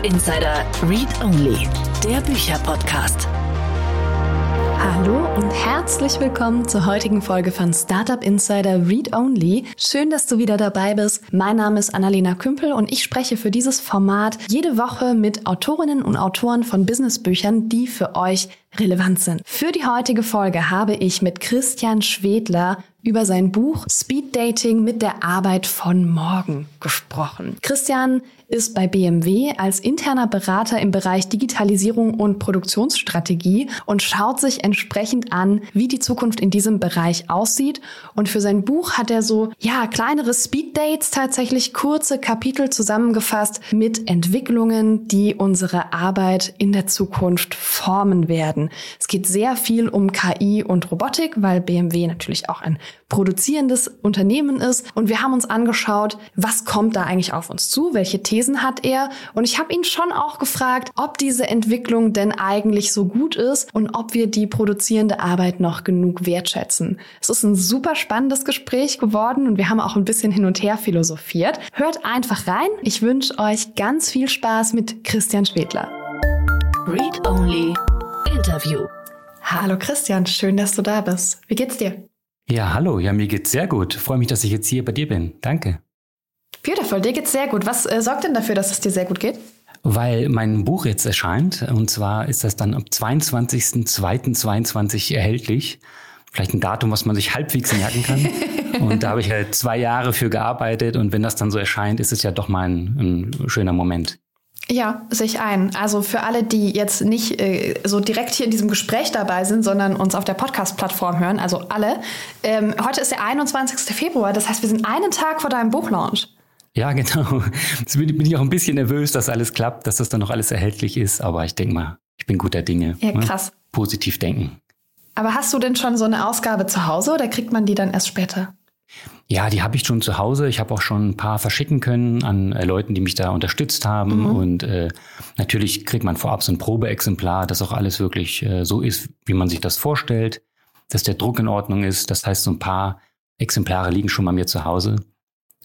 Startup Insider Read Only, der Bücherpodcast. Hallo und herzlich willkommen zur heutigen Folge von Startup Insider Read Only. Schön, dass du wieder dabei bist. Mein Name ist Annalena Kümpel und ich spreche für dieses Format jede Woche mit Autorinnen und Autoren von Businessbüchern, die für euch relevant sind. Für die heutige Folge habe ich mit Christian Schwedler über sein Buch Speed Dating mit der Arbeit von morgen gesprochen. Christian ist bei BMW als interner Berater im Bereich Digitalisierung und Produktionsstrategie und schaut sich entsprechend an, wie die Zukunft in diesem Bereich aussieht. Und für sein Buch hat er so, ja, kleinere Speed Dates tatsächlich kurze Kapitel zusammengefasst mit Entwicklungen, die unsere Arbeit in der Zukunft formen werden. Es geht sehr viel um KI und Robotik, weil BMW natürlich auch ein produzierendes Unternehmen ist. Und wir haben uns angeschaut, was kommt da eigentlich auf uns zu, welche Thesen hat er. Und ich habe ihn schon auch gefragt, ob diese Entwicklung denn eigentlich so gut ist und ob wir die produzierende Arbeit noch genug wertschätzen. Es ist ein super spannendes Gespräch geworden und wir haben auch ein bisschen hin und her philosophiert. Hört einfach rein. Ich wünsche euch ganz viel Spaß mit Christian Schwedler. Read Only Interview. Hallo Christian, schön, dass du da bist. Wie geht's dir? Ja, hallo. Ja, mir geht's sehr gut. Freue mich, dass ich jetzt hier bei dir bin. Danke. Beautiful, dir geht's sehr gut. Was äh, sorgt denn dafür, dass es dir sehr gut geht? Weil mein Buch jetzt erscheint. Und zwar ist das dann am 22.02.22 erhältlich. Vielleicht ein Datum, was man sich halbwegs merken kann. und da habe ich halt zwei Jahre für gearbeitet. Und wenn das dann so erscheint, ist es ja doch mal ein, ein schöner Moment. Ja, sehe ich ein. Also für alle, die jetzt nicht äh, so direkt hier in diesem Gespräch dabei sind, sondern uns auf der Podcast-Plattform hören, also alle. Ähm, heute ist der 21. Februar, das heißt, wir sind einen Tag vor deinem Buchlaunch. Ja, genau. Jetzt bin ich auch ein bisschen nervös, dass alles klappt, dass das dann noch alles erhältlich ist. Aber ich denke mal, ich bin guter Dinge. Ja, ne? krass. Ne? Positiv denken. Aber hast du denn schon so eine Ausgabe zu Hause oder kriegt man die dann erst später? Ja, die habe ich schon zu Hause. Ich habe auch schon ein paar verschicken können an äh, Leuten, die mich da unterstützt haben. Mhm. Und äh, natürlich kriegt man vorab so ein Probeexemplar, dass auch alles wirklich äh, so ist, wie man sich das vorstellt, dass der Druck in Ordnung ist. Das heißt, so ein paar Exemplare liegen schon bei mir zu Hause.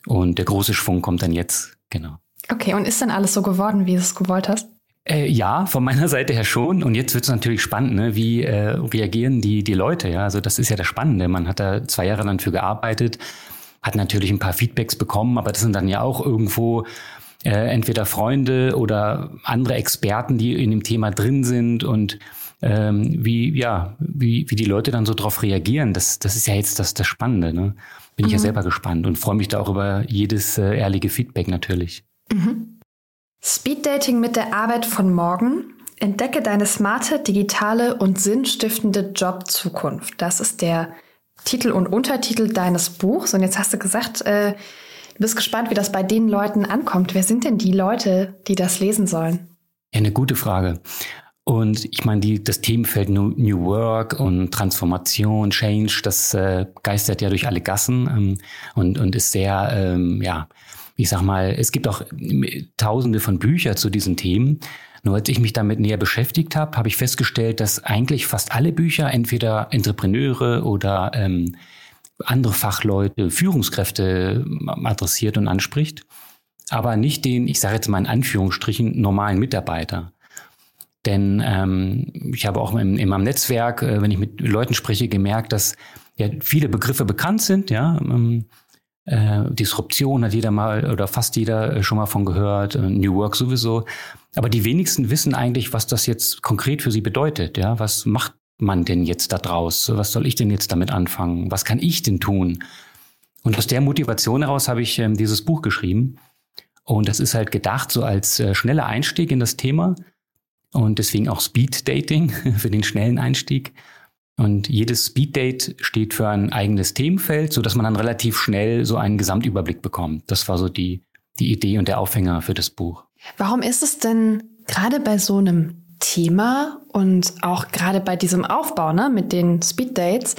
Und der große Schwung kommt dann jetzt, genau. Okay, und ist dann alles so geworden, wie du es gewollt hast? Äh, ja, von meiner Seite her schon. Und jetzt wird es natürlich spannend, ne? wie äh, reagieren die, die Leute. Ja, also das ist ja das Spannende. Man hat da zwei Jahre lang für gearbeitet, hat natürlich ein paar Feedbacks bekommen, aber das sind dann ja auch irgendwo äh, entweder Freunde oder andere Experten, die in dem Thema drin sind und ähm, wie ja wie, wie die Leute dann so drauf reagieren. Das, das ist ja jetzt das, das Spannende. Ne? Bin mhm. ich ja mhm. selber gespannt und freue mich da auch über jedes äh, ehrliche Feedback natürlich. Mhm. Speeddating mit der Arbeit von morgen. Entdecke deine smarte, digitale und sinnstiftende Jobzukunft. Das ist der Titel und Untertitel deines Buchs. Und jetzt hast du gesagt, äh, du bist gespannt, wie das bei den Leuten ankommt. Wer sind denn die Leute, die das lesen sollen? Ja, eine gute Frage. Und ich meine, die, das Themenfeld New Work und Transformation, Change, das äh, geistert ja durch alle Gassen ähm, und, und ist sehr, ähm, ja, ich sag mal, es gibt auch tausende von Büchern zu diesen Themen. Nur als ich mich damit näher beschäftigt habe, habe ich festgestellt, dass eigentlich fast alle Bücher entweder Entrepreneure oder ähm, andere Fachleute, Führungskräfte adressiert und anspricht, aber nicht den, ich sage jetzt mal in Anführungsstrichen, normalen Mitarbeiter. Denn ähm, ich habe auch in, in meinem Netzwerk, äh, wenn ich mit Leuten spreche, gemerkt, dass ja viele Begriffe bekannt sind, ja. Ähm, äh, Disruption hat jeder mal oder fast jeder äh, schon mal von gehört, äh, New Work sowieso. Aber die wenigsten wissen eigentlich, was das jetzt konkret für sie bedeutet. Ja, was macht man denn jetzt da draus? Was soll ich denn jetzt damit anfangen? Was kann ich denn tun? Und aus der Motivation heraus habe ich ähm, dieses Buch geschrieben. Und das ist halt gedacht so als äh, schneller Einstieg in das Thema und deswegen auch Speed Dating für den schnellen Einstieg. Und jedes Speeddate steht für ein eigenes Themenfeld, so dass man dann relativ schnell so einen Gesamtüberblick bekommt. Das war so die, die Idee und der Aufhänger für das Buch. Warum ist es denn gerade bei so einem Thema und auch gerade bei diesem Aufbau ne, mit den Speeddates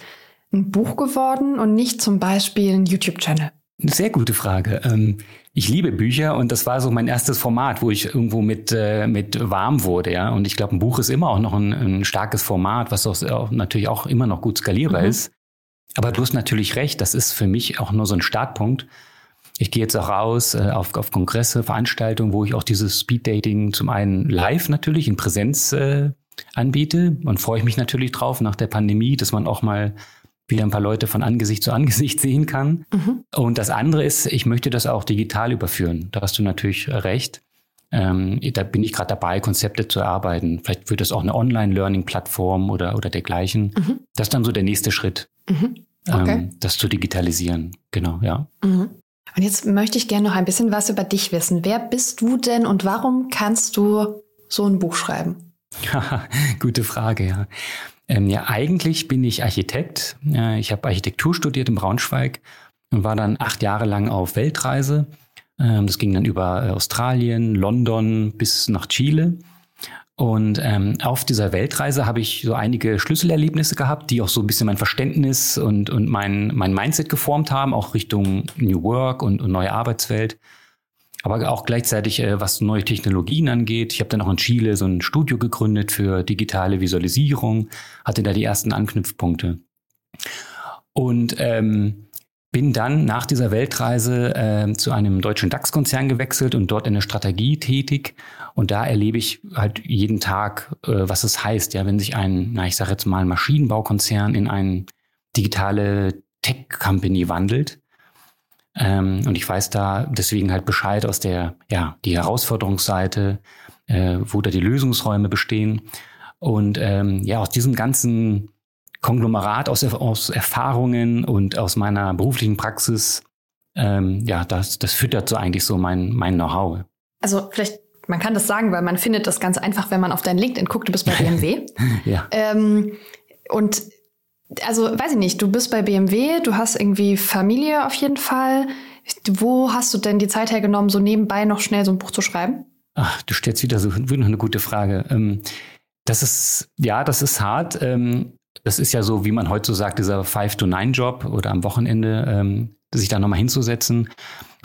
ein Buch geworden und nicht zum Beispiel ein YouTube-Channel? Eine sehr gute Frage. Ähm, ich liebe Bücher und das war so mein erstes Format, wo ich irgendwo mit, äh, mit warm wurde, ja. Und ich glaube, ein Buch ist immer auch noch ein, ein starkes Format, was auch, auch, natürlich auch immer noch gut skalierbar mhm. ist. Aber du hast natürlich recht, das ist für mich auch nur so ein Startpunkt. Ich gehe jetzt auch raus äh, auf, auf Kongresse, Veranstaltungen, wo ich auch dieses Speed-Dating zum einen live natürlich in Präsenz äh, anbiete und freue ich mich natürlich drauf nach der Pandemie, dass man auch mal wieder ein paar Leute von Angesicht zu Angesicht sehen kann. Mhm. Und das andere ist, ich möchte das auch digital überführen. Da hast du natürlich recht. Ähm, da bin ich gerade dabei, Konzepte zu erarbeiten. Vielleicht wird das auch eine Online-Learning-Plattform oder, oder dergleichen. Mhm. Das ist dann so der nächste Schritt, mhm. okay. ähm, das zu digitalisieren. Genau, ja. Mhm. Und jetzt möchte ich gerne noch ein bisschen was über dich wissen. Wer bist du denn und warum kannst du so ein Buch schreiben? Gute Frage, ja. Ähm, ja, eigentlich bin ich Architekt. Ja, ich habe Architektur studiert in Braunschweig und war dann acht Jahre lang auf Weltreise. Ähm, das ging dann über äh, Australien, London bis nach Chile. Und ähm, auf dieser Weltreise habe ich so einige Schlüsselerlebnisse gehabt, die auch so ein bisschen mein Verständnis und, und mein, mein Mindset geformt haben, auch Richtung New Work und, und neue Arbeitswelt aber auch gleichzeitig, äh, was neue Technologien angeht. Ich habe dann auch in Chile so ein Studio gegründet für digitale Visualisierung, hatte da die ersten Anknüpfpunkte. Und ähm, bin dann nach dieser Weltreise äh, zu einem deutschen DAX-Konzern gewechselt und dort in der Strategie tätig. Und da erlebe ich halt jeden Tag, äh, was es heißt, ja, wenn sich ein, na, ich sage jetzt mal, Maschinenbaukonzern in eine digitale Tech-Company wandelt ähm, und ich weiß da deswegen halt Bescheid aus der, ja, die Herausforderungsseite, äh, wo da die Lösungsräume bestehen. Und ähm, ja, aus diesem ganzen Konglomerat aus, aus Erfahrungen und aus meiner beruflichen Praxis, ähm, ja, das, das füttert so eigentlich so mein, mein Know-how. Also vielleicht, man kann das sagen, weil man findet das ganz einfach, wenn man auf dein LinkedIn guckt, du bist bei BMW. ja. Ähm, und also weiß ich nicht, du bist bei BMW, du hast irgendwie Familie auf jeden Fall. Wo hast du denn die Zeit hergenommen, so nebenbei noch schnell so ein Buch zu schreiben? Ach, du stellst wieder so wieder eine gute Frage. Ähm, das ist, ja, das ist hart. Ähm, das ist ja so, wie man heute so sagt, dieser Five-to-Nine-Job oder am Wochenende, ähm, sich da nochmal hinzusetzen.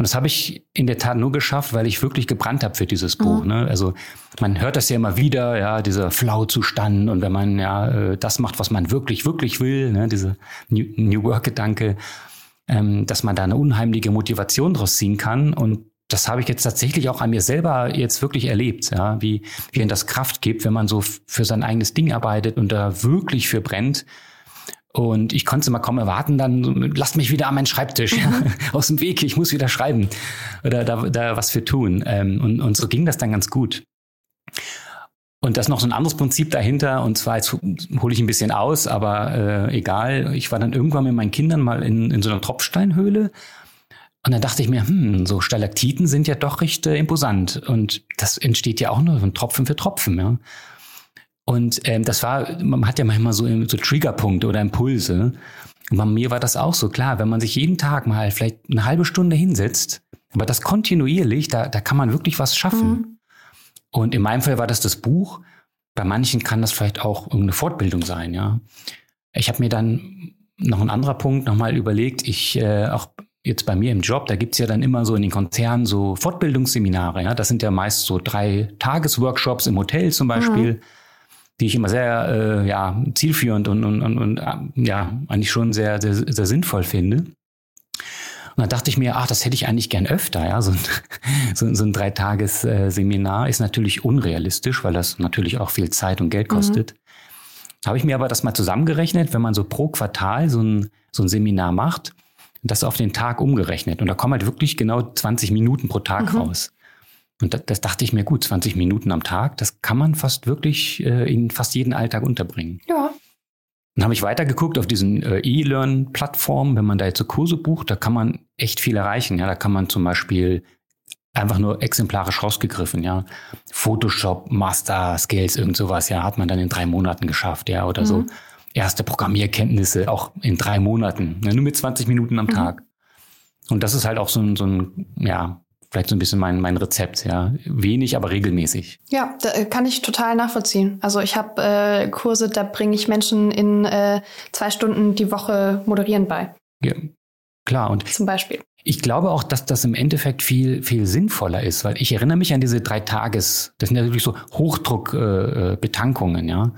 Und das habe ich in der Tat nur geschafft, weil ich wirklich gebrannt habe für dieses Buch. Mhm. Ne? Also man hört das ja immer wieder, ja, dieser Flow-Zustand und wenn man ja äh, das macht, was man wirklich, wirklich will, ne? diese New, New Work-Gedanke, ähm, dass man da eine unheimliche Motivation draus ziehen kann. Und das habe ich jetzt tatsächlich auch an mir selber jetzt wirklich erlebt, ja, wie, wie ein das Kraft gibt, wenn man so für sein eigenes Ding arbeitet und da wirklich für brennt. Und ich konnte es immer kaum erwarten, dann lasst mich wieder an meinen Schreibtisch mhm. aus dem Weg, ich muss wieder schreiben oder da, da was für tun. Ähm, und, und so ging das dann ganz gut. Und das noch so ein anderes Prinzip dahinter, und zwar jetzt hole ich ein bisschen aus, aber äh, egal. Ich war dann irgendwann mit meinen Kindern mal in, in so einer Tropfsteinhöhle und dann dachte ich mir, hm, so Stalaktiten sind ja doch recht äh, imposant. Und das entsteht ja auch nur von Tropfen für Tropfen. Ja. Und ähm, das war, man hat ja manchmal so, so Triggerpunkte oder Impulse. Und bei mir war das auch so klar, wenn man sich jeden Tag mal vielleicht eine halbe Stunde hinsetzt, aber das kontinuierlich, da, da kann man wirklich was schaffen. Mhm. Und in meinem Fall war das das Buch. Bei manchen kann das vielleicht auch irgendeine Fortbildung sein, ja. Ich habe mir dann noch ein anderer Punkt nochmal überlegt. Ich äh, auch jetzt bei mir im Job, da gibt's ja dann immer so in den Konzernen so Fortbildungsseminare, ja. Das sind ja meist so drei Tagesworkshops im Hotel zum Beispiel. Mhm die ich immer sehr äh, ja, zielführend und, und, und, und äh, ja, eigentlich schon sehr, sehr, sehr sinnvoll finde. Und dann dachte ich mir, ach, das hätte ich eigentlich gern öfter. Ja, so ein, so, so ein Dreitages-Seminar ist natürlich unrealistisch, weil das natürlich auch viel Zeit und Geld mhm. kostet. Mhm. Habe ich mir aber das mal zusammengerechnet, wenn man so pro Quartal so ein, so ein Seminar macht, das auf den Tag umgerechnet. Und da kommen halt wirklich genau 20 Minuten pro Tag mhm. raus. Und das, das, dachte ich mir, gut, 20 Minuten am Tag, das kann man fast wirklich äh, in fast jeden Alltag unterbringen. Ja. Dann habe ich weitergeguckt auf diesen äh, E-Learn-Plattformen, wenn man da jetzt so Kurse bucht, da kann man echt viel erreichen. Ja, da kann man zum Beispiel einfach nur exemplarisch rausgegriffen, ja. Photoshop, Master Skills, irgend sowas, ja, hat man dann in drei Monaten geschafft, ja, oder mhm. so. Erste Programmierkenntnisse auch in drei Monaten, ja, nur mit 20 Minuten am mhm. Tag. Und das ist halt auch so ein, so ein, ja, vielleicht so ein bisschen mein, mein Rezept, ja. Wenig, aber regelmäßig. Ja, da äh, kann ich total nachvollziehen. Also ich habe äh, Kurse, da bringe ich Menschen in äh, zwei Stunden die Woche moderieren bei. Ja, klar. Und zum Beispiel. Ich glaube auch, dass das im Endeffekt viel, viel sinnvoller ist, weil ich erinnere mich an diese drei Tages, das sind ja wirklich so Hochdruckbetankungen, äh, äh ja.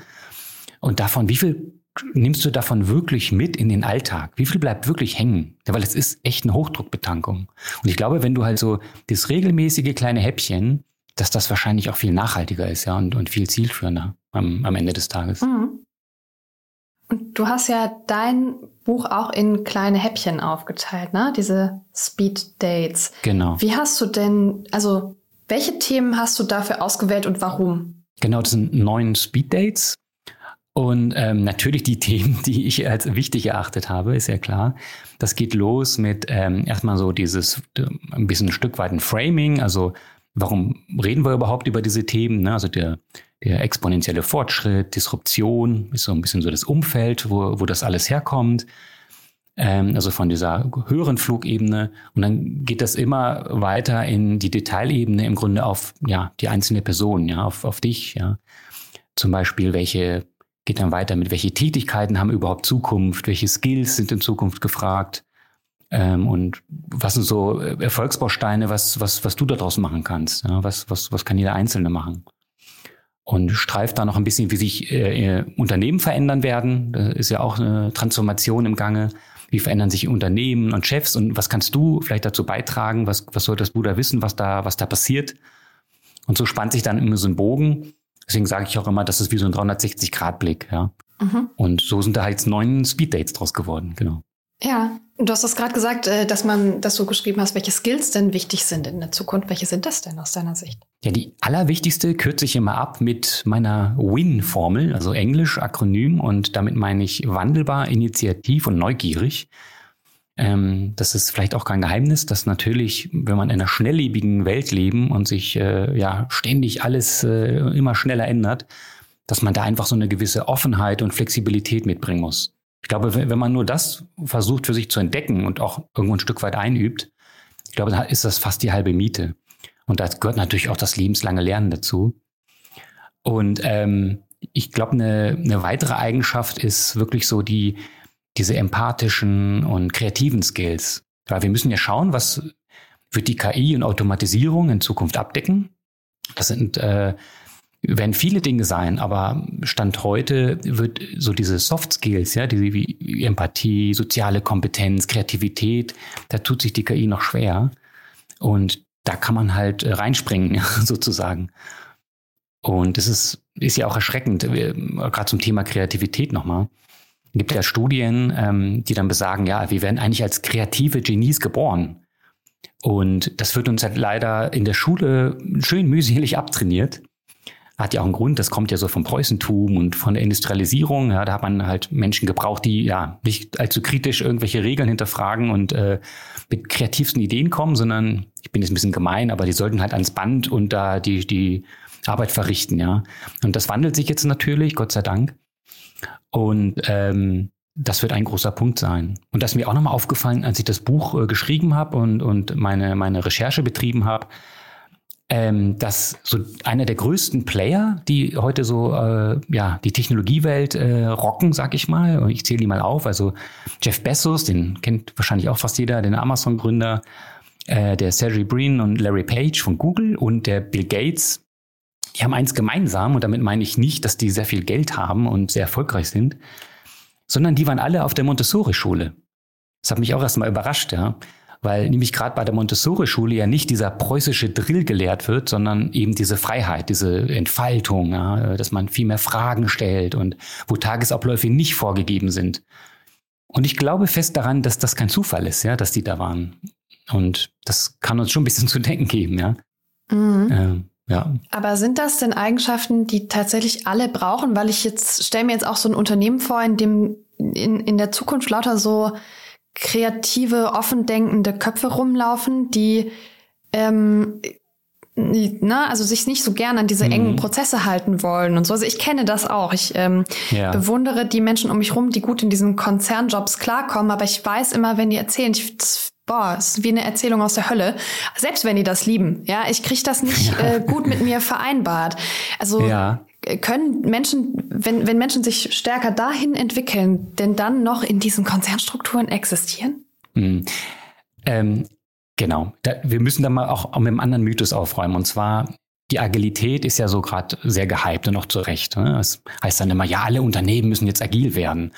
Und davon, wie viel nimmst du davon wirklich mit in den Alltag? Wie viel bleibt wirklich hängen? Ja, weil es ist echt eine Hochdruckbetankung. Und ich glaube, wenn du halt so das regelmäßige kleine Häppchen, dass das wahrscheinlich auch viel nachhaltiger ist, ja, und, und viel zielführender am, am Ende des Tages. Mhm. Und du hast ja dein Buch auch in kleine Häppchen aufgeteilt, ne? Diese Speed Dates. Genau. Wie hast du denn, also welche Themen hast du dafür ausgewählt und warum? Genau, das sind neun Speed Dates. Und ähm, natürlich die Themen, die ich als wichtig erachtet habe, ist ja klar. Das geht los mit ähm, erstmal so dieses äh, ein bisschen ein Stück weit ein Framing, also warum reden wir überhaupt über diese Themen? Ne? Also der, der exponentielle Fortschritt, Disruption ist so ein bisschen so das Umfeld, wo, wo das alles herkommt. Ähm, also von dieser höheren Flugebene. Und dann geht das immer weiter in die Detailebene im Grunde auf ja, die einzelne Person, ja, auf, auf dich, ja. Zum Beispiel, welche, geht dann weiter mit, welche Tätigkeiten haben überhaupt Zukunft, welche Skills sind in Zukunft gefragt ähm, und was sind so Erfolgsbausteine, was, was, was du daraus machen kannst, ja? was, was, was kann jeder Einzelne machen und streift da noch ein bisschen, wie sich äh, Unternehmen verändern werden. Da ist ja auch eine Transformation im Gange. Wie verändern sich Unternehmen und Chefs und was kannst du vielleicht dazu beitragen? Was, was solltest du da wissen, was da, was da passiert? Und so spannt sich dann immer so ein Bogen. Deswegen sage ich auch immer, das ist wie so ein 360-Grad-Blick. Ja? Mhm. Und so sind da halt neun Speed-Dates draus geworden, genau. Ja, du hast das gerade gesagt, äh, dass man, dass du geschrieben hast, welche Skills denn wichtig sind in der Zukunft. Welche sind das denn aus deiner Sicht? Ja, die allerwichtigste kürze ich immer ab mit meiner WIN-Formel, also Englisch, Akronym, und damit meine ich wandelbar, initiativ und neugierig. Ähm, das ist vielleicht auch kein Geheimnis, dass natürlich, wenn man in einer schnelllebigen Welt leben und sich äh, ja ständig alles äh, immer schneller ändert, dass man da einfach so eine gewisse Offenheit und Flexibilität mitbringen muss. Ich glaube, wenn man nur das versucht für sich zu entdecken und auch irgendwo ein Stück weit einübt, ich glaube, da ist das fast die halbe Miete. Und da gehört natürlich auch das lebenslange Lernen dazu. Und ähm, ich glaube, eine, eine weitere Eigenschaft ist wirklich so die, diese empathischen und kreativen Skills. Weil wir müssen ja schauen, was wird die KI und Automatisierung in Zukunft abdecken. Das sind äh, werden viele Dinge sein, aber Stand heute wird so diese Soft Skills, ja, diese wie Empathie, soziale Kompetenz, Kreativität, da tut sich die KI noch schwer. Und da kann man halt äh, reinspringen, sozusagen. Und es ist, ist ja auch erschreckend, gerade zum Thema Kreativität nochmal. Gibt ja Studien, ähm, die dann besagen, ja, wir werden eigentlich als kreative Genies geboren. Und das wird uns halt leider in der Schule schön mühselig abtrainiert hat ja auch einen Grund, das kommt ja so vom Preußentum und von der Industrialisierung. Ja, da hat man halt Menschen gebraucht, die ja nicht allzu kritisch irgendwelche Regeln hinterfragen und äh, mit kreativsten Ideen kommen, sondern ich bin jetzt ein bisschen gemein, aber die sollten halt ans Band und da die, die Arbeit verrichten, ja. Und das wandelt sich jetzt natürlich, Gott sei Dank. Und ähm, das wird ein großer Punkt sein. Und das ist mir auch nochmal aufgefallen, als ich das Buch äh, geschrieben habe und, und meine, meine Recherche betrieben habe, ähm, dass so einer der größten Player, die heute so äh, ja die Technologiewelt äh, rocken, sag ich mal, und ich zähle die mal auf, also Jeff Bezos, den kennt wahrscheinlich auch fast jeder, den Amazon-Gründer, äh, der Sergey Brin und Larry Page von Google und der Bill Gates, die haben eins gemeinsam und damit meine ich nicht, dass die sehr viel Geld haben und sehr erfolgreich sind, sondern die waren alle auf der Montessori-Schule. Das hat mich auch erstmal überrascht, ja weil nämlich gerade bei der Montessori-Schule ja nicht dieser preußische Drill gelehrt wird, sondern eben diese Freiheit, diese Entfaltung, ja, dass man viel mehr Fragen stellt und wo Tagesabläufe nicht vorgegeben sind. Und ich glaube fest daran, dass das kein Zufall ist, ja, dass die da waren. Und das kann uns schon ein bisschen zu denken geben, ja. Mhm. Ähm, ja. Aber sind das denn Eigenschaften, die tatsächlich alle brauchen? Weil ich jetzt stelle mir jetzt auch so ein Unternehmen vor, in dem in, in der Zukunft lauter so kreative, offen denkende Köpfe rumlaufen, die ähm, na, also sich nicht so gern an diese engen mhm. Prozesse halten wollen und so. Also ich kenne das auch. Ich ähm, ja. bewundere die Menschen um mich rum, die gut in diesen Konzernjobs klarkommen, aber ich weiß immer, wenn die erzählen, ich, das, boah, es ist wie eine Erzählung aus der Hölle. Selbst wenn die das lieben, ja, ich kriege das nicht ja. äh, gut mit mir vereinbart. Also ja können Menschen, wenn, wenn Menschen sich stärker dahin entwickeln, denn dann noch in diesen Konzernstrukturen existieren? Mhm. Ähm, genau. Da, wir müssen da mal auch, auch mit einem anderen Mythos aufräumen. Und zwar die Agilität ist ja so gerade sehr gehypt und auch zu Recht. Ne? Das heißt dann immer, ja, alle Unternehmen müssen jetzt agil werden.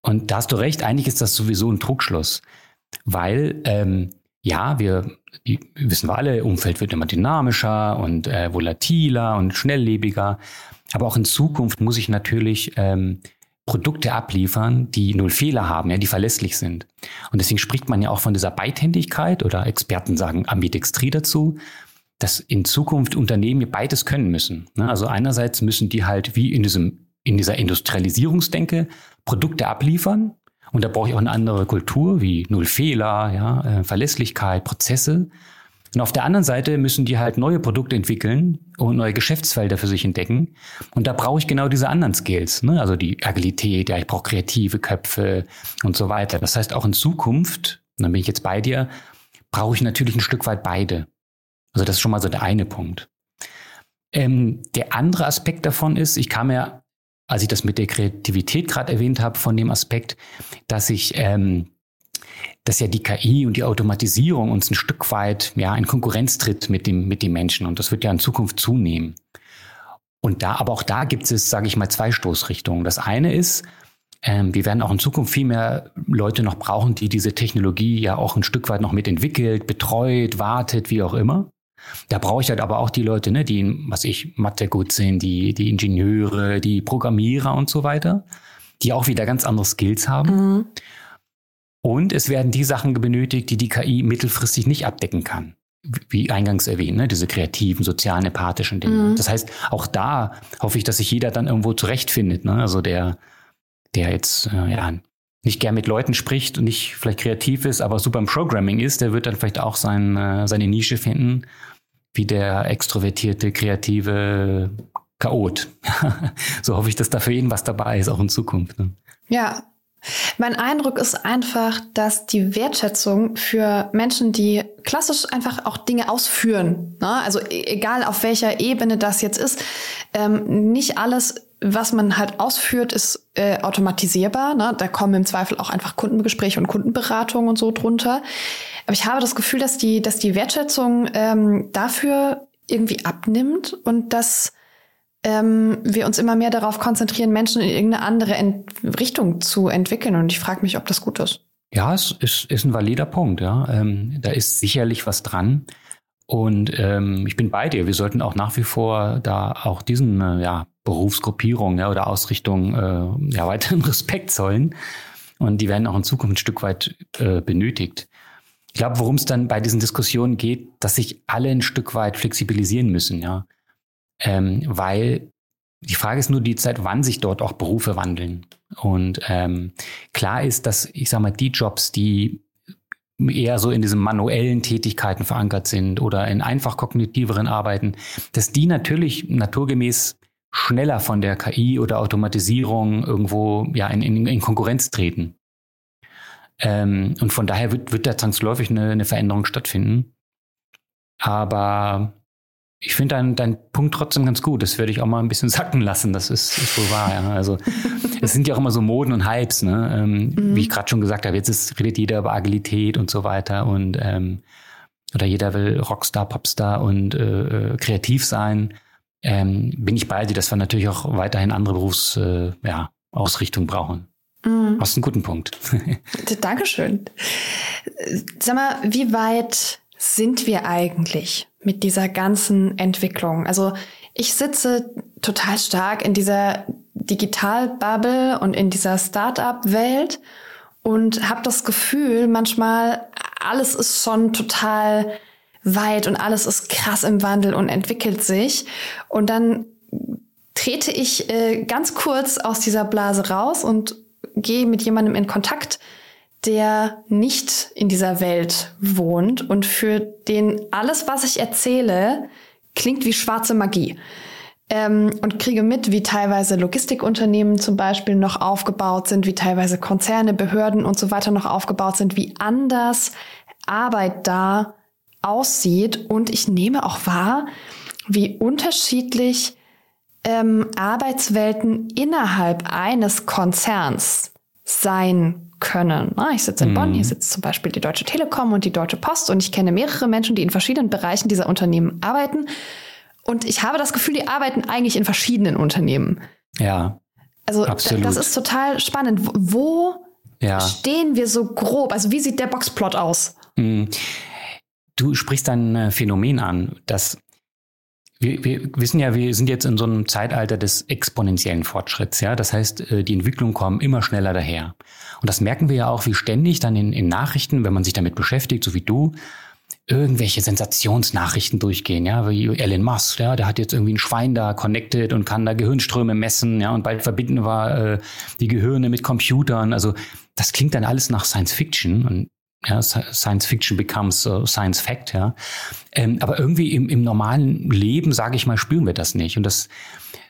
Und da hast du recht, eigentlich ist das sowieso ein Trugschluss, weil ähm, ja, wir wissen wir alle, Umfeld wird immer dynamischer und äh, volatiler und schnelllebiger. Aber auch in Zukunft muss ich natürlich ähm, Produkte abliefern, die null Fehler haben, ja, die verlässlich sind. Und deswegen spricht man ja auch von dieser Beidhändigkeit oder Experten sagen Ambidextrie dazu, dass in Zukunft Unternehmen beides können müssen. Ne? Also einerseits müssen die halt wie in diesem, in dieser Industrialisierungsdenke Produkte abliefern. Und da brauche ich auch eine andere Kultur wie null Fehler, ja, äh, Verlässlichkeit, Prozesse. Und auf der anderen Seite müssen die halt neue Produkte entwickeln und neue Geschäftsfelder für sich entdecken. Und da brauche ich genau diese anderen Skills, ne? also die Agilität, ja, ich brauche kreative Köpfe und so weiter. Das heißt, auch in Zukunft, und dann bin ich jetzt bei dir, brauche ich natürlich ein Stück weit beide. Also das ist schon mal so der eine Punkt. Ähm, der andere Aspekt davon ist, ich kam ja, als ich das mit der Kreativität gerade erwähnt habe, von dem Aspekt, dass ich ähm, dass ja die KI und die Automatisierung uns ein Stück weit ja in Konkurrenz tritt mit dem mit den Menschen und das wird ja in Zukunft zunehmen. Und da, aber auch da gibt es, sage ich mal, zwei Stoßrichtungen. Das eine ist, ähm, wir werden auch in Zukunft viel mehr Leute noch brauchen, die diese Technologie ja auch ein Stück weit noch mitentwickelt, betreut, wartet, wie auch immer. Da brauche ich halt aber auch die Leute, ne, die, was ich, Mathe gut sind, die, die Ingenieure, die Programmierer und so weiter, die auch wieder ganz andere Skills haben. Mhm. Und es werden die Sachen benötigt, die die KI mittelfristig nicht abdecken kann. Wie eingangs erwähnt, ne? diese kreativen, sozialen, empathischen Dinge. Mhm. Das heißt, auch da hoffe ich, dass sich jeder dann irgendwo zurechtfindet. Ne? Also der, der jetzt äh, ja nicht gern mit Leuten spricht und nicht vielleicht kreativ ist, aber super im Programming ist, der wird dann vielleicht auch sein, äh, seine Nische finden, wie der extrovertierte, kreative Chaot. so hoffe ich, dass da für ihn was dabei ist, auch in Zukunft. Ne? Ja, mein Eindruck ist einfach, dass die Wertschätzung für Menschen, die klassisch einfach auch Dinge ausführen, ne? also e-, egal auf welcher Ebene das jetzt ist, ähm, nicht alles, was man halt ausführt, ist äh, automatisierbar. Ne? Da kommen im Zweifel auch einfach Kundengespräche und Kundenberatung und so drunter. Aber ich habe das Gefühl, dass die, dass die Wertschätzung ähm, dafür irgendwie abnimmt und dass ähm, wir uns immer mehr darauf konzentrieren, Menschen in irgendeine andere Ent Richtung zu entwickeln. Und ich frage mich, ob das gut ist. Ja, es ist, ist ein valider Punkt. Ja. Ähm, da ist sicherlich was dran. Und ähm, ich bin bei dir. Wir sollten auch nach wie vor da auch diesen äh, ja, Berufsgruppierungen ja, oder Ausrichtungen äh, ja, weiteren Respekt zollen. Und die werden auch in Zukunft ein Stück weit äh, benötigt. Ich glaube, worum es dann bei diesen Diskussionen geht, dass sich alle ein Stück weit flexibilisieren müssen, ja ähm, weil die Frage ist nur die Zeit, wann sich dort auch Berufe wandeln. Und ähm, klar ist, dass ich sage mal, die Jobs, die eher so in diesen manuellen Tätigkeiten verankert sind oder in einfach kognitiveren Arbeiten, dass die natürlich naturgemäß schneller von der KI oder Automatisierung irgendwo ja in, in, in Konkurrenz treten. Ähm, und von daher wird, wird da zwangsläufig eine, eine Veränderung stattfinden. Aber ich finde deinen dein Punkt trotzdem ganz gut. Das werde ich auch mal ein bisschen sacken lassen. Das ist, ist wohl wahr. Ja. Also es sind ja auch immer so Moden und Hypes. Ne? Ähm, mhm. Wie ich gerade schon gesagt habe, jetzt ist, redet jeder über Agilität und so weiter und ähm, oder jeder will Rockstar, Popstar und äh, äh kreativ sein. Ähm, bin ich bei dir, dass wir natürlich auch weiterhin andere Berufsausrichtungen äh, ja, brauchen. Mhm. Hast einen guten Punkt. Dankeschön. Sag mal, wie weit sind wir eigentlich mit dieser ganzen Entwicklung? Also ich sitze total stark in dieser Digitalbubble und in dieser Startup-Welt und habe das Gefühl, manchmal alles ist schon total weit und alles ist krass im Wandel und entwickelt sich. Und dann trete ich äh, ganz kurz aus dieser Blase raus und gehe mit jemandem in Kontakt, der nicht in dieser Welt wohnt und für den alles, was ich erzähle, klingt wie schwarze Magie. Ähm, und kriege mit, wie teilweise Logistikunternehmen zum Beispiel noch aufgebaut sind, wie teilweise Konzerne, Behörden und so weiter noch aufgebaut sind, wie anders Arbeit da aussieht. Und ich nehme auch wahr, wie unterschiedlich ähm, Arbeitswelten innerhalb eines Konzerns sein können. Ah, ich sitze in Bonn, hier mhm. sitzt zum Beispiel die Deutsche Telekom und die Deutsche Post und ich kenne mehrere Menschen, die in verschiedenen Bereichen dieser Unternehmen arbeiten. Und ich habe das Gefühl, die arbeiten eigentlich in verschiedenen Unternehmen. Ja. Also absolut. das ist total spannend. Wo ja. stehen wir so grob? Also wie sieht der Boxplot aus? Hm. Du sprichst ein Phänomen an, dass wir, wir wissen ja, wir sind jetzt in so einem Zeitalter des exponentiellen Fortschritts. Ja, das heißt, äh, die Entwicklungen kommen immer schneller daher. Und das merken wir ja auch, wie ständig dann in, in Nachrichten, wenn man sich damit beschäftigt, so wie du, irgendwelche Sensationsnachrichten durchgehen, ja, wie Elon Musk, ja, der hat jetzt irgendwie ein Schwein da connected und kann da Gehirnströme messen, ja, und bald verbinden wir äh, die Gehirne mit Computern. Also das klingt dann alles nach Science Fiction und ja, Science Fiction becomes uh, Science Fact, ja. Ähm, aber irgendwie im, im normalen Leben, sage ich mal, spüren wir das nicht. Und das,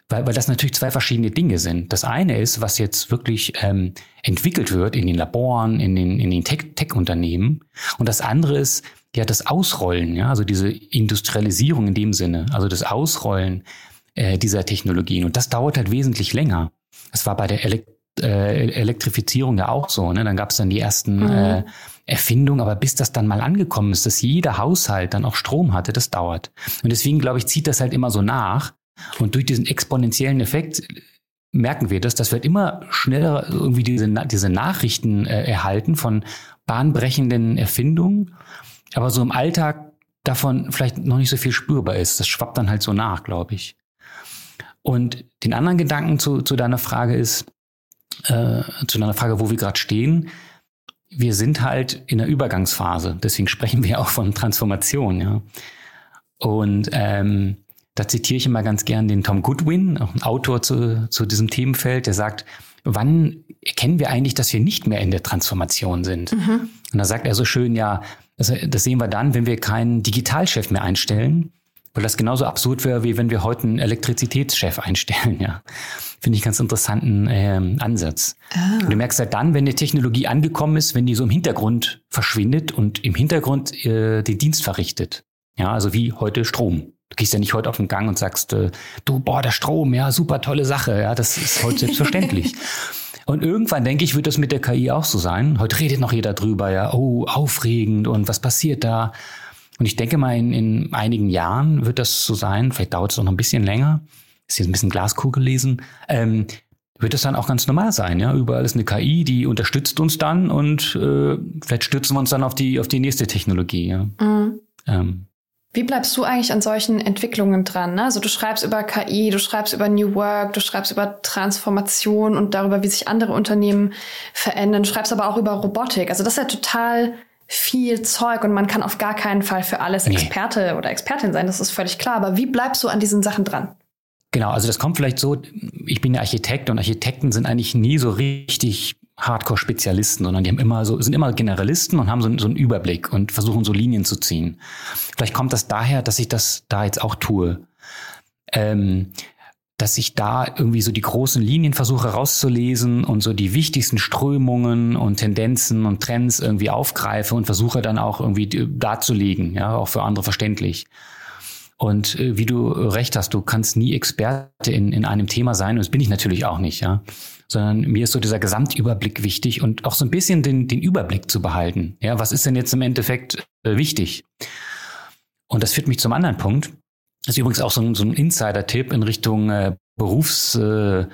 weil, weil das natürlich zwei verschiedene Dinge sind. Das eine ist, was jetzt wirklich ähm, entwickelt wird in den Laboren, in den, in den Tech-Unternehmen. Tech und das andere ist ja das Ausrollen, ja, also diese Industrialisierung in dem Sinne, also das Ausrollen äh, dieser Technologien. Und das dauert halt wesentlich länger. Das war bei der Elekt äh, Elektrifizierung ja auch so. Ne? Dann gab es dann die ersten mhm. äh, Erfindungen, aber bis das dann mal angekommen ist, dass jeder Haushalt dann auch Strom hatte, das dauert. Und deswegen, glaube ich, zieht das halt immer so nach. Und durch diesen exponentiellen Effekt merken wir das, dass wir halt immer schneller irgendwie diese, diese Nachrichten äh, erhalten von bahnbrechenden Erfindungen, aber so im Alltag davon vielleicht noch nicht so viel spürbar ist. Das schwappt dann halt so nach, glaube ich. Und den anderen Gedanken zu, zu deiner Frage ist, äh, zu deiner Frage, wo wir gerade stehen. Wir sind halt in der Übergangsphase, deswegen sprechen wir auch von Transformation, ja. Und ähm, da zitiere ich immer ganz gern den Tom Goodwin, auch ein Autor zu, zu diesem Themenfeld, der sagt, wann erkennen wir eigentlich, dass wir nicht mehr in der Transformation sind? Mhm. Und da sagt er so schön, ja, das, das sehen wir dann, wenn wir keinen Digitalchef mehr einstellen, weil das genauso absurd wäre, wie wenn wir heute einen Elektrizitätschef einstellen, ja. Finde ich ganz interessanten ähm, Ansatz. Ah. Und du merkst halt dann, wenn die Technologie angekommen ist, wenn die so im Hintergrund verschwindet und im Hintergrund äh, den Dienst verrichtet. Ja, also wie heute Strom. Du gehst ja nicht heute auf den Gang und sagst, äh, du, boah, der Strom, ja, super tolle Sache, ja, das ist heute selbstverständlich. und irgendwann, denke ich, wird das mit der KI auch so sein. Heute redet noch jeder drüber, ja, oh, aufregend und was passiert da? Und ich denke mal, in, in einigen Jahren wird das so sein, vielleicht dauert es noch ein bisschen länger, ist jetzt ein bisschen Glaskugel lesen, ähm, wird das dann auch ganz normal sein, ja. Überall ist eine KI, die unterstützt uns dann und äh, vielleicht stürzen wir uns dann auf die, auf die nächste Technologie, ja. Mhm. Ähm, wie bleibst du eigentlich an solchen Entwicklungen dran? Ne? Also du schreibst über KI, du schreibst über New Work, du schreibst über Transformation und darüber, wie sich andere Unternehmen verändern, du schreibst aber auch über Robotik. Also das ist ja total viel Zeug und man kann auf gar keinen Fall für alles Experte nee. oder Expertin sein, das ist völlig klar. Aber wie bleibst du an diesen Sachen dran? Genau, also das kommt vielleicht so, ich bin ja Architekt und Architekten sind eigentlich nie so richtig Hardcore-Spezialisten, sondern die haben immer so, sind immer Generalisten und haben so, so einen Überblick und versuchen so Linien zu ziehen. Vielleicht kommt das daher, dass ich das da jetzt auch tue. Ähm, dass ich da irgendwie so die großen Linien versuche rauszulesen und so die wichtigsten Strömungen und Tendenzen und Trends irgendwie aufgreife und versuche dann auch irgendwie darzulegen, ja, auch für andere verständlich. Und äh, wie du recht hast, du kannst nie Experte in, in einem Thema sein, und das bin ich natürlich auch nicht, ja. Sondern mir ist so dieser Gesamtüberblick wichtig und auch so ein bisschen den, den Überblick zu behalten. Ja, was ist denn jetzt im Endeffekt äh, wichtig? Und das führt mich zum anderen Punkt. Das ist übrigens auch so ein, so ein Insider-Tipp in Richtung äh, Berufsprägung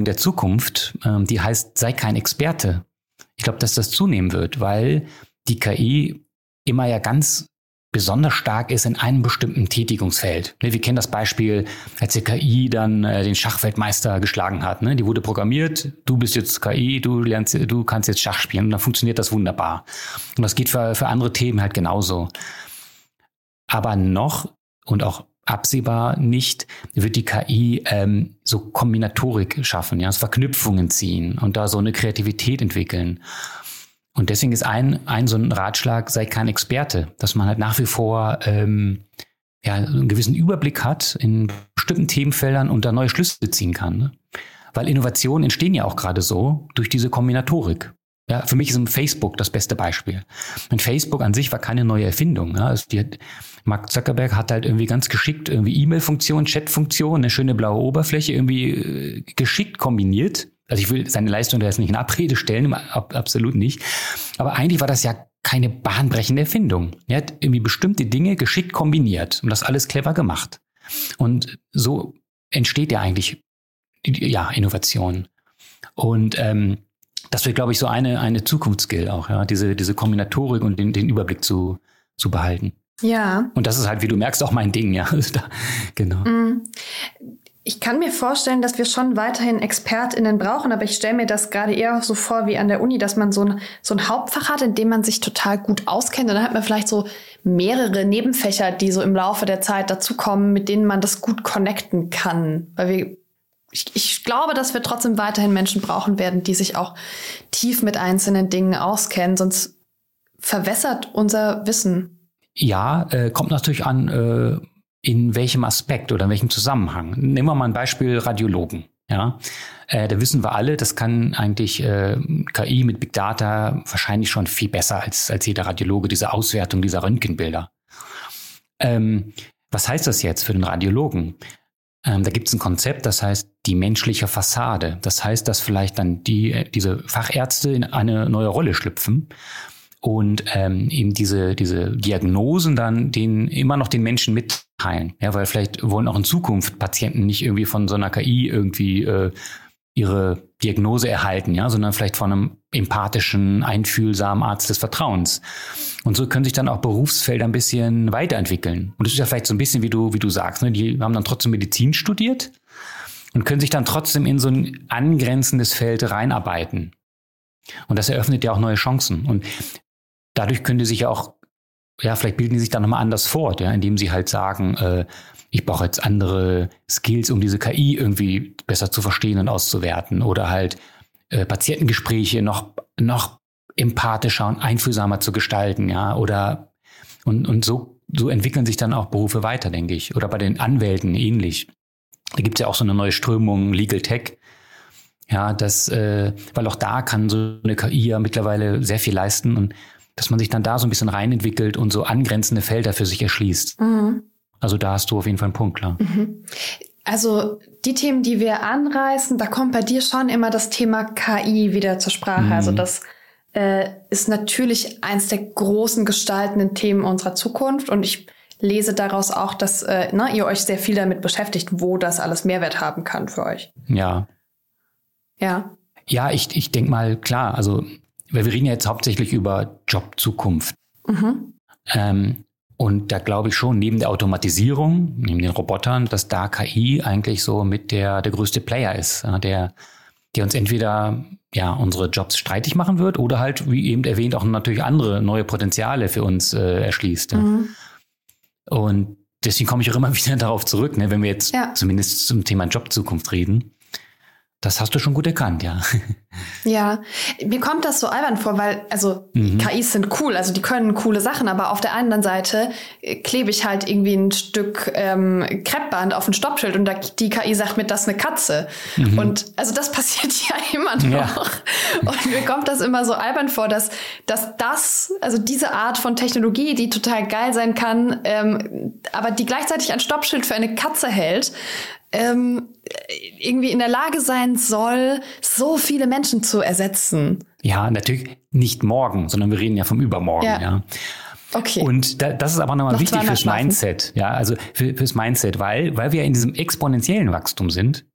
äh, der Zukunft. Ähm, die heißt, sei kein Experte. Ich glaube, dass das zunehmen wird, weil die KI immer ja ganz besonders stark ist in einem bestimmten Tätigungsfeld. Ne, wir kennen das Beispiel, als die KI dann äh, den Schachweltmeister geschlagen hat. Ne? Die wurde programmiert, du bist jetzt KI, du lernst, du kannst jetzt Schach spielen und dann funktioniert das wunderbar. Und das geht für, für andere Themen halt genauso. Aber noch und auch absehbar nicht, wird die KI ähm, so Kombinatorik schaffen, ja, also Verknüpfungen ziehen und da so eine Kreativität entwickeln. Und deswegen ist ein, ein so ein Ratschlag, sei kein Experte, dass man halt nach wie vor ähm, ja, einen gewissen Überblick hat in bestimmten Themenfeldern und da neue Schlüsse ziehen kann. Ne? Weil Innovationen entstehen ja auch gerade so durch diese Kombinatorik. Ja, für mich ist Facebook das beste Beispiel. Und Facebook an sich war keine neue Erfindung. Ja. Also die, Mark Zuckerberg hat halt irgendwie ganz geschickt irgendwie E-Mail-Funktion, Chat-Funktion, eine schöne blaue Oberfläche irgendwie äh, geschickt kombiniert. Also ich will seine Leistung da jetzt nicht in Abrede stellen, ab, absolut nicht. Aber eigentlich war das ja keine bahnbrechende Erfindung. Er hat irgendwie bestimmte Dinge geschickt kombiniert und das alles clever gemacht. Und so entsteht ja eigentlich ja, Innovation. Und ähm, das wird, glaube ich, so eine, eine Zukunftsskill auch, ja, diese, diese Kombinatorik und den, den Überblick zu, zu behalten. Ja. Und das ist halt, wie du merkst, auch mein Ding, ja. genau. Mm. Ich kann mir vorstellen, dass wir schon weiterhin ExpertInnen brauchen, aber ich stelle mir das gerade eher so vor wie an der Uni, dass man so ein, so ein Hauptfach hat, in dem man sich total gut auskennt. Und dann hat man vielleicht so mehrere Nebenfächer, die so im Laufe der Zeit dazukommen, mit denen man das gut connecten kann. Weil wir, ich, ich glaube, dass wir trotzdem weiterhin Menschen brauchen werden, die sich auch tief mit einzelnen Dingen auskennen, sonst verwässert unser Wissen. Ja, äh, kommt natürlich an, äh, in welchem Aspekt oder in welchem Zusammenhang. Nehmen wir mal ein Beispiel Radiologen. Ja, äh, da wissen wir alle, das kann eigentlich äh, KI mit Big Data wahrscheinlich schon viel besser als, als jeder Radiologe, diese Auswertung dieser Röntgenbilder. Ähm, was heißt das jetzt für den Radiologen? Ähm, da gibt es ein Konzept, das heißt die menschliche Fassade. Das heißt, dass vielleicht dann die, diese Fachärzte in eine neue Rolle schlüpfen und ähm, eben diese, diese Diagnosen dann den immer noch den Menschen mitteilen. Ja, weil vielleicht wollen auch in Zukunft Patienten nicht irgendwie von so einer KI irgendwie äh, ihre Diagnose erhalten, ja, sondern vielleicht von einem empathischen, einfühlsamen Arzt des Vertrauens. Und so können sich dann auch Berufsfelder ein bisschen weiterentwickeln. Und das ist ja vielleicht so ein bisschen, wie du, wie du sagst, ne? die haben dann trotzdem Medizin studiert und können sich dann trotzdem in so ein angrenzendes Feld reinarbeiten. Und das eröffnet ja auch neue Chancen. Und dadurch können die sich ja auch, ja, vielleicht bilden die sich dann nochmal anders fort, ja, indem sie halt sagen, äh, ich brauche jetzt andere Skills, um diese KI irgendwie besser zu verstehen und auszuwerten oder halt äh, Patientengespräche noch, noch empathischer und einfühlsamer zu gestalten, ja, oder und, und so, so entwickeln sich dann auch Berufe weiter, denke ich. Oder bei den Anwälten ähnlich. Da gibt es ja auch so eine neue Strömung, Legal Tech. Ja, das, äh, weil auch da kann so eine KI ja mittlerweile sehr viel leisten und dass man sich dann da so ein bisschen reinentwickelt und so angrenzende Felder für sich erschließt. Mhm. Also da hast du auf jeden Fall einen Punkt, klar. Mhm. Also die Themen, die wir anreißen, da kommt bei dir schon immer das Thema KI wieder zur Sprache. Mhm. Also das äh, ist natürlich eins der großen gestaltenden Themen unserer Zukunft und ich lese daraus auch, dass äh, ne, ihr euch sehr viel damit beschäftigt, wo das alles Mehrwert haben kann für euch. Ja. Ja. Ja, ich, ich denke mal, klar, also weil wir reden ja jetzt hauptsächlich über Jobzukunft. Mhm. Ähm, und da glaube ich schon, neben der Automatisierung, neben den Robotern, dass da KI eigentlich so mit der, der größte Player ist, der, der uns entweder ja unsere Jobs streitig machen wird oder halt, wie eben erwähnt, auch natürlich andere neue Potenziale für uns äh, erschließt. Mhm. Und deswegen komme ich auch immer wieder darauf zurück, ne, wenn wir jetzt ja. zumindest zum Thema Jobzukunft reden. Das hast du schon gut erkannt, ja. Ja, mir kommt das so albern vor, weil, also mhm. KIs sind cool, also die können coole Sachen, aber auf der anderen Seite äh, klebe ich halt irgendwie ein Stück ähm, Kreppband auf ein Stoppschild und da, die KI sagt mir, das ist eine Katze. Mhm. Und also das passiert ja immer noch. Ja. Und mir kommt das immer so albern vor, dass, dass das, also diese Art von Technologie, die total geil sein kann, ähm, aber die gleichzeitig ein Stoppschild für eine Katze hält, ähm, irgendwie in der Lage sein soll, so viele Menschen zu ersetzen. Ja, natürlich nicht morgen, sondern wir reden ja vom Übermorgen, ja. ja. Okay. Und da, das ist aber nochmal Noch wichtig fürs. Mindset, ja, also für, fürs Mindset, weil, weil wir in diesem exponentiellen Wachstum sind,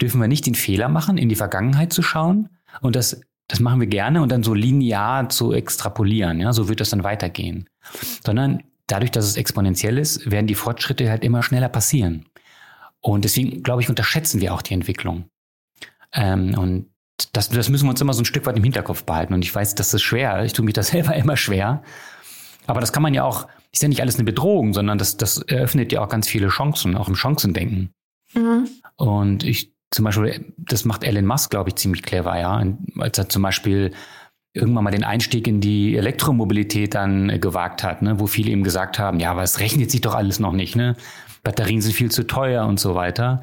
dürfen wir nicht den Fehler machen, in die Vergangenheit zu schauen und das, das machen wir gerne und dann so linear zu extrapolieren, ja, so wird das dann weitergehen. Sondern dadurch, dass es exponentiell ist, werden die Fortschritte halt immer schneller passieren. Und deswegen, glaube ich, unterschätzen wir auch die Entwicklung. Ähm, und das, das müssen wir uns immer so ein Stück weit im Hinterkopf behalten. Und ich weiß, das ist schwer. Ich tue mich das selber immer schwer. Aber das kann man ja auch, ist ja nicht alles eine Bedrohung, sondern das, das eröffnet ja auch ganz viele Chancen, auch im Chancendenken. Mhm. Und ich zum Beispiel, das macht Elon Musk, glaube ich, ziemlich clever, ja. Als er zum Beispiel irgendwann mal den Einstieg in die Elektromobilität dann gewagt hat, ne, wo viele ihm gesagt haben, ja, aber es rechnet sich doch alles noch nicht, ne? Batterien sind viel zu teuer und so weiter.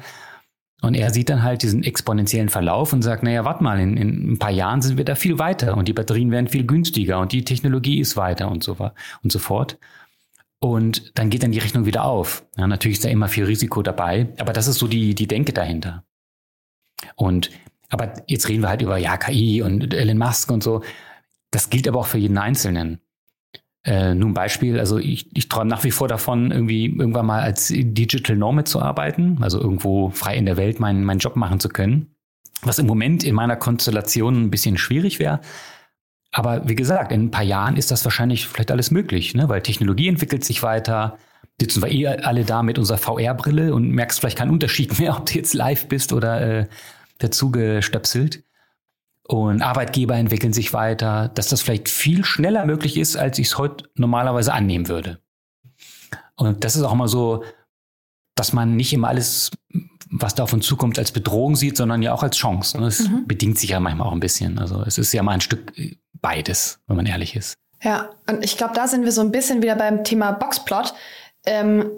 Und er sieht dann halt diesen exponentiellen Verlauf und sagt, naja, warte mal, in, in ein paar Jahren sind wir da viel weiter und die Batterien werden viel günstiger und die Technologie ist weiter und so, und so fort. Und dann geht dann die Rechnung wieder auf. Ja, natürlich ist da immer viel Risiko dabei, aber das ist so die, die Denke dahinter. Und, aber jetzt reden wir halt über, ja, KI und Elon Musk und so. Das gilt aber auch für jeden Einzelnen. Äh, nun Beispiel, also ich, ich träume nach wie vor davon, irgendwie irgendwann mal als Digital Nomad zu arbeiten, also irgendwo frei in der Welt meinen, meinen Job machen zu können. Was im Moment in meiner Konstellation ein bisschen schwierig wäre. Aber wie gesagt, in ein paar Jahren ist das wahrscheinlich vielleicht alles möglich, ne? weil Technologie entwickelt sich weiter. Sitzen wir eh alle da mit unserer VR-Brille und merkst vielleicht keinen Unterschied mehr, ob du jetzt live bist oder äh, dazu gestöpselt und Arbeitgeber entwickeln sich weiter, dass das vielleicht viel schneller möglich ist, als ich es heute normalerweise annehmen würde. Und das ist auch mal so, dass man nicht immer alles, was da auf uns zukommt, als Bedrohung sieht, sondern ja auch als Chance. Das mhm. bedingt sich ja manchmal auch ein bisschen. Also es ist ja mal ein Stück beides, wenn man ehrlich ist. Ja, und ich glaube, da sind wir so ein bisschen wieder beim Thema Boxplot. Ähm,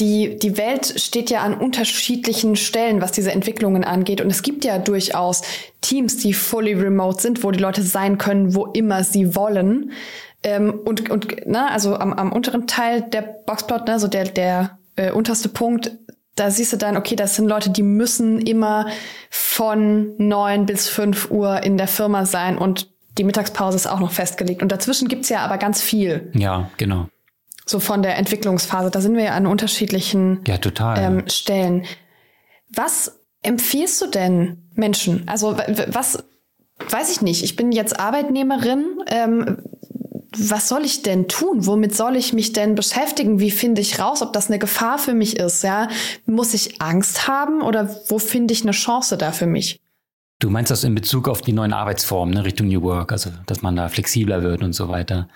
die, die Welt steht ja an unterschiedlichen Stellen, was diese Entwicklungen angeht. Und es gibt ja durchaus Teams, die fully remote sind, wo die Leute sein können, wo immer sie wollen. Ähm, und, und ne, also am, am unteren Teil der Boxplot, ne, so der, der äh, unterste Punkt, da siehst du dann, okay, das sind Leute, die müssen immer von neun bis fünf Uhr in der Firma sein und die Mittagspause ist auch noch festgelegt. Und dazwischen gibt's ja aber ganz viel. Ja, genau so von der Entwicklungsphase. Da sind wir ja an unterschiedlichen ja, ähm, Stellen. Was empfiehlst du denn Menschen? Also was weiß ich nicht. Ich bin jetzt Arbeitnehmerin. Ähm, was soll ich denn tun? Womit soll ich mich denn beschäftigen? Wie finde ich raus, ob das eine Gefahr für mich ist? Ja, muss ich Angst haben oder wo finde ich eine Chance da für mich? Du meinst das in Bezug auf die neuen Arbeitsformen, ne, Richtung New Work, also dass man da flexibler wird und so weiter.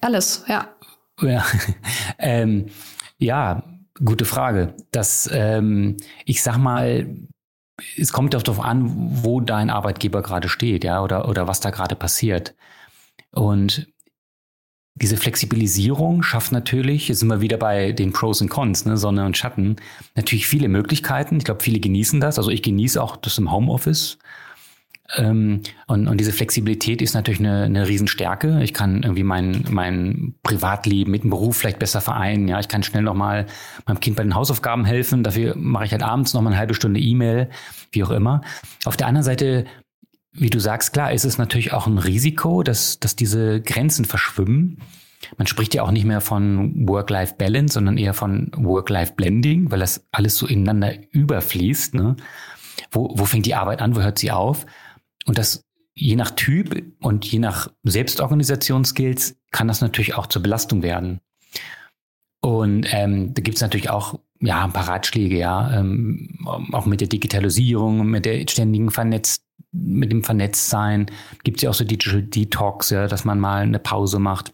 Alles, ja. Ja, ähm, ja gute Frage. Das, ähm, ich sag mal, es kommt darauf an, wo dein Arbeitgeber gerade steht, ja, oder, oder was da gerade passiert. Und diese Flexibilisierung schafft natürlich, jetzt sind wir wieder bei den Pros und Cons, ne, Sonne und Schatten, natürlich viele Möglichkeiten. Ich glaube, viele genießen das. Also ich genieße auch das im Homeoffice. Ähm, und, und diese Flexibilität ist natürlich eine, eine Riesenstärke. Ich kann irgendwie mein, mein Privatleben mit dem Beruf vielleicht besser vereinen. Ja, ich kann schnell nochmal meinem Kind bei den Hausaufgaben helfen. Dafür mache ich halt abends nochmal eine halbe Stunde E-Mail, wie auch immer. Auf der anderen Seite wie du sagst, klar, ist es natürlich auch ein Risiko, dass, dass diese Grenzen verschwimmen. Man spricht ja auch nicht mehr von Work-Life-Balance, sondern eher von Work-Life-Blending, weil das alles so ineinander überfließt. Ne? Wo, wo fängt die Arbeit an, wo hört sie auf? Und das je nach Typ und je nach Selbstorganisationsskills kann das natürlich auch zur Belastung werden. Und ähm, da gibt es natürlich auch ja ein paar Ratschläge, ja, ähm, auch mit der Digitalisierung, mit der ständigen Vernetzt, mit dem Vernetztsein gibt es ja auch so Digital Detox, ja, dass man mal eine Pause macht.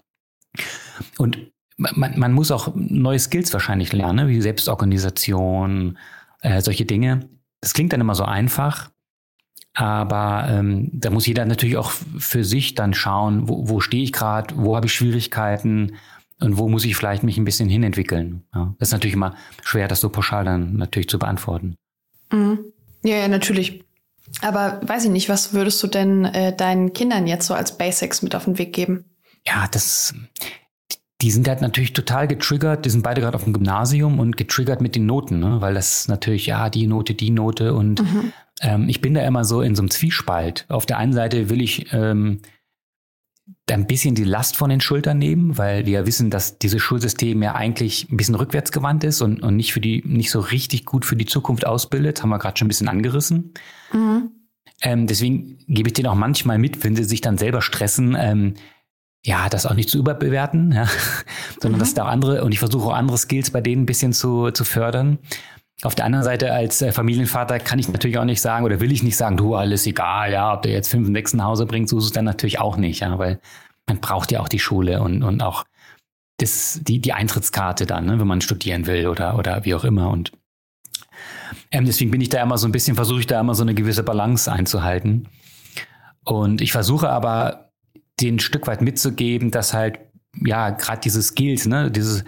Und man, man muss auch neue Skills wahrscheinlich lernen, ne, wie Selbstorganisation, äh, solche Dinge. Das klingt dann immer so einfach, aber ähm, da muss jeder natürlich auch für sich dann schauen, wo, wo stehe ich gerade, wo habe ich Schwierigkeiten und wo muss ich vielleicht mich ein bisschen hinentwickeln. Ja, das ist natürlich immer schwer, das so pauschal dann natürlich zu beantworten. Mhm. Ja, ja, natürlich. Aber weiß ich nicht, was würdest du denn äh, deinen Kindern jetzt so als Basics mit auf den Weg geben? Ja, das, die sind halt natürlich total getriggert. Die sind beide gerade auf dem Gymnasium und getriggert mit den Noten, ne? weil das natürlich, ja, die Note, die Note und mhm. Ähm, ich bin da immer so in so einem Zwiespalt. Auf der einen Seite will ich ähm, da ein bisschen die Last von den Schultern nehmen, weil wir ja wissen, dass dieses Schulsystem ja eigentlich ein bisschen rückwärtsgewandt ist und, und nicht für die, nicht so richtig gut für die Zukunft ausbildet. Haben wir gerade schon ein bisschen angerissen. Mhm. Ähm, deswegen gebe ich denen auch manchmal mit, wenn sie sich dann selber stressen, ähm, ja, das auch nicht zu überbewerten, ja, sondern mhm. dass da auch andere, und ich versuche auch andere Skills bei denen ein bisschen zu, zu fördern. Auf der anderen Seite als äh, Familienvater kann ich natürlich auch nicht sagen oder will ich nicht sagen, du, alles egal, ja, ob der jetzt fünf und sechs nach Hause bringt, so ist es dann natürlich auch nicht, ja, weil man braucht ja auch die Schule und, und auch das, die, die Eintrittskarte dann, ne, wenn man studieren will oder, oder wie auch immer. Und ähm, deswegen bin ich da immer so ein bisschen, versuche ich da immer so eine gewisse Balance einzuhalten. Und ich versuche aber, den Stück weit mitzugeben, dass halt, ja, gerade diese Skills, ne, dieses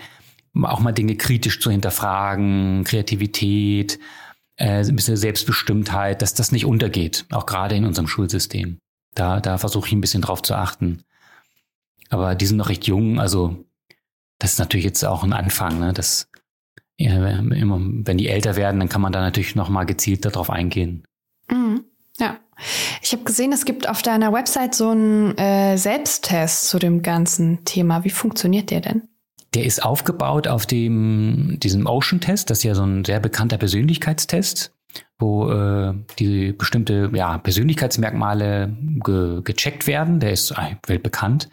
auch mal Dinge kritisch zu hinterfragen, Kreativität, äh, ein bisschen Selbstbestimmtheit, dass das nicht untergeht, auch gerade in unserem Schulsystem. Da, da versuche ich ein bisschen drauf zu achten. Aber die sind noch recht jung, also das ist natürlich jetzt auch ein Anfang, ne? Das, ja, immer, wenn die älter werden, dann kann man da natürlich noch mal gezielt darauf eingehen. Mhm. Ja. Ich Ich habe gesehen, es gibt auf deiner Website so einen äh, Selbsttest zu dem ganzen Thema. Wie funktioniert der denn? Der ist aufgebaut auf dem, diesem Ocean-Test. Das ist ja so ein sehr bekannter Persönlichkeitstest, wo äh, die bestimmte ja, Persönlichkeitsmerkmale ge gecheckt werden. Der ist äh, weltbekannt.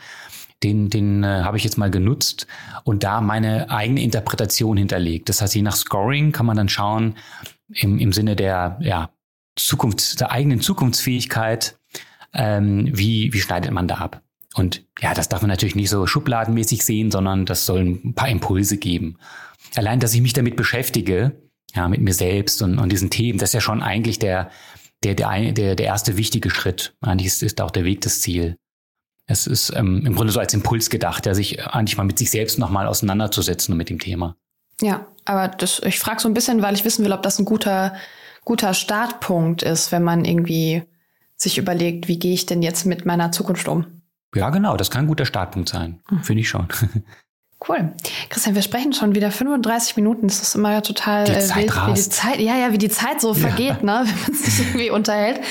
Den, den äh, habe ich jetzt mal genutzt und da meine eigene Interpretation hinterlegt. Das heißt, je nach Scoring kann man dann schauen, im, im Sinne der ja, Zukunft, der eigenen Zukunftsfähigkeit, ähm, wie, wie schneidet man da ab? Und ja, das darf man natürlich nicht so schubladenmäßig sehen, sondern das soll ein paar Impulse geben. Allein, dass ich mich damit beschäftige, ja, mit mir selbst und, und diesen Themen, das ist ja schon eigentlich der, der, der, der, erste wichtige Schritt. Eigentlich ist, ist auch der Weg das Ziel. Es ist ähm, im Grunde so als Impuls gedacht, ja, sich eigentlich mal mit sich selbst nochmal auseinanderzusetzen und mit dem Thema. Ja, aber das, ich frage so ein bisschen, weil ich wissen will, ob das ein guter, guter Startpunkt ist, wenn man irgendwie sich überlegt, wie gehe ich denn jetzt mit meiner Zukunft um? Ja, genau, das kann ein guter Startpunkt sein. Mhm. Finde ich schon. Cool. Christian, wir sprechen schon wieder 35 Minuten. Das ist immer total die äh, wild, wie die Zeit, ja, ja, wie die Zeit so vergeht, ja. ne, wenn man sich irgendwie unterhält.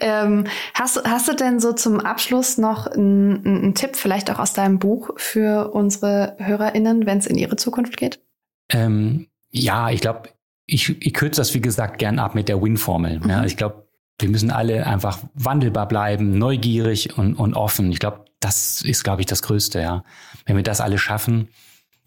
Ähm, hast, hast du denn so zum Abschluss noch einen, einen Tipp, vielleicht auch aus deinem Buch für unsere HörerInnen, wenn es in ihre Zukunft geht? Ähm, ja, ich glaube, ich, ich kürze das, wie gesagt, gern ab mit der Win-Formel. Mhm. Ja, ich glaube, wir müssen alle einfach wandelbar bleiben, neugierig und, und offen. Ich glaube, das ist, glaube ich, das Größte, ja. Wenn wir das alle schaffen,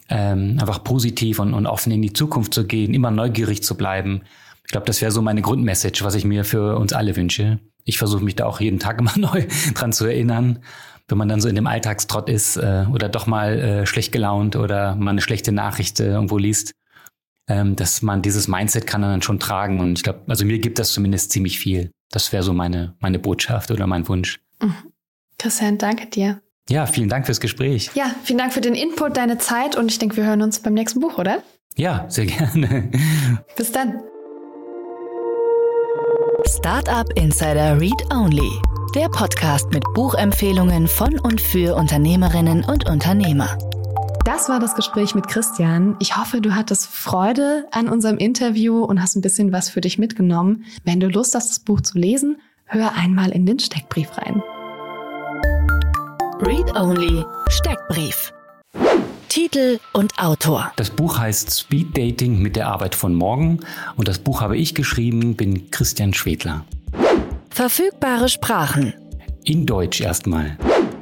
ähm, einfach positiv und, und offen in die Zukunft zu gehen, immer neugierig zu bleiben. Ich glaube, das wäre so meine Grundmessage, was ich mir für uns alle wünsche. Ich versuche mich da auch jeden Tag immer neu dran zu erinnern, wenn man dann so in dem Alltagstrott ist äh, oder doch mal äh, schlecht gelaunt oder mal eine schlechte Nachricht äh, irgendwo liest, ähm, dass man dieses Mindset kann dann schon tragen. Und ich glaube, also mir gibt das zumindest ziemlich viel. Das wäre so meine, meine Botschaft oder mein Wunsch. Mhm. Christian, danke dir. Ja, vielen Dank fürs Gespräch. Ja, vielen Dank für den Input, deine Zeit und ich denke, wir hören uns beim nächsten Buch, oder? Ja, sehr gerne. Bis dann. Startup Insider Read Only. Der Podcast mit Buchempfehlungen von und für Unternehmerinnen und Unternehmer. Das war das Gespräch mit Christian. Ich hoffe, du hattest Freude an unserem Interview und hast ein bisschen was für dich mitgenommen. Wenn du Lust hast, das Buch zu lesen, hör einmal in den Steckbrief rein. Read Only Steckbrief. Titel und Autor. Das Buch heißt Speed Dating mit der Arbeit von morgen und das Buch habe ich geschrieben, bin Christian Schwedler. Verfügbare Sprachen. In Deutsch erstmal.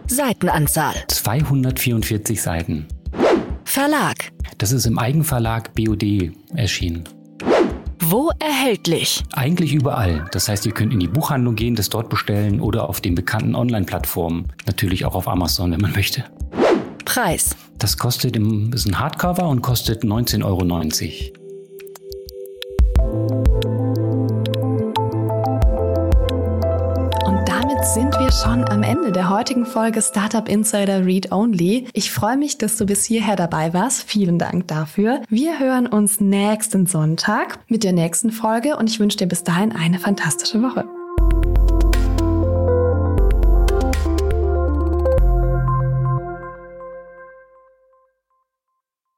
Seitenanzahl. 244 Seiten. Verlag. Das ist im Eigenverlag BOD erschienen. Wo erhältlich? Eigentlich überall. Das heißt, ihr könnt in die Buchhandlung gehen, das dort bestellen oder auf den bekannten Online-Plattformen. Natürlich auch auf Amazon, wenn man möchte. Preis. Das kostet im, ist ein Hardcover und kostet 19,90 Euro. Wir schon am Ende der heutigen Folge Startup Insider Read Only. Ich freue mich, dass du bis hierher dabei warst. Vielen Dank dafür. Wir hören uns nächsten Sonntag mit der nächsten Folge und ich wünsche dir bis dahin eine fantastische Woche.